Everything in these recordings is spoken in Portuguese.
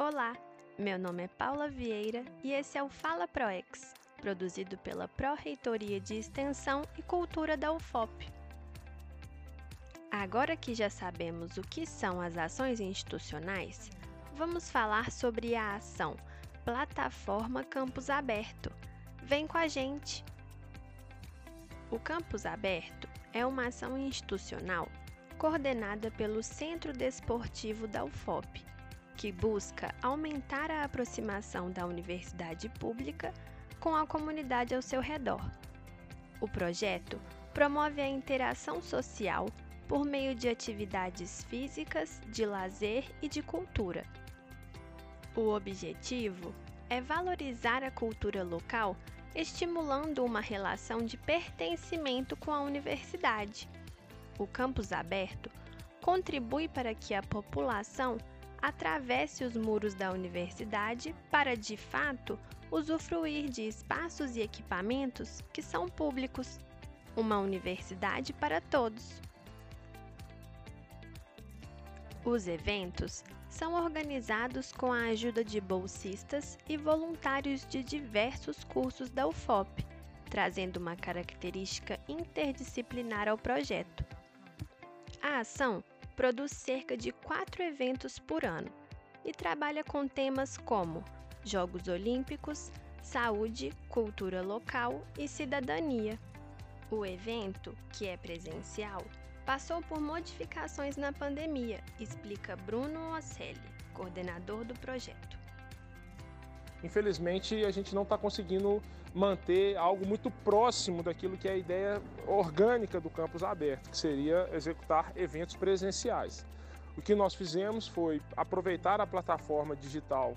Olá, meu nome é Paula Vieira e esse é o Fala ProEx, produzido pela Pró-Reitoria de Extensão e Cultura da UFOP. Agora que já sabemos o que são as ações institucionais, vamos falar sobre a ação Plataforma Campus Aberto. Vem com a gente! O Campus Aberto é uma ação institucional coordenada pelo Centro Desportivo da UFOP, que busca aumentar a aproximação da universidade pública com a comunidade ao seu redor. O projeto promove a interação social por meio de atividades físicas, de lazer e de cultura. O objetivo é valorizar a cultura local, estimulando uma relação de pertencimento com a universidade o campus aberto contribui para que a população atravesse os muros da universidade para, de fato, usufruir de espaços e equipamentos que são públicos. Uma universidade para todos. Os eventos são organizados com a ajuda de bolsistas e voluntários de diversos cursos da UFOP, trazendo uma característica interdisciplinar ao projeto. A ação produz cerca de quatro eventos por ano e trabalha com temas como Jogos Olímpicos, saúde, cultura local e cidadania. O evento, que é presencial, passou por modificações na pandemia, explica Bruno Ocelli, coordenador do projeto. Infelizmente, a gente não está conseguindo manter algo muito próximo daquilo que é a ideia orgânica do campus aberto, que seria executar eventos presenciais. O que nós fizemos foi aproveitar a plataforma digital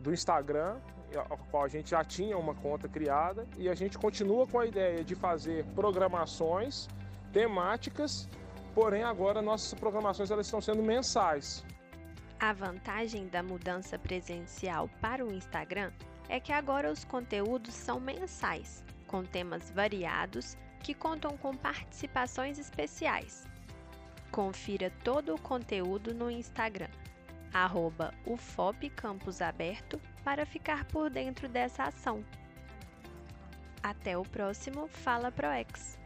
do Instagram, a qual a gente já tinha uma conta criada, e a gente continua com a ideia de fazer programações temáticas, porém agora nossas programações elas estão sendo mensais. A vantagem da mudança presencial para o Instagram é que agora os conteúdos são mensais, com temas variados que contam com participações especiais. Confira todo o conteúdo no Instagram, arroba ufopcampusaberto, para ficar por dentro dessa ação. Até o próximo Fala ProEx!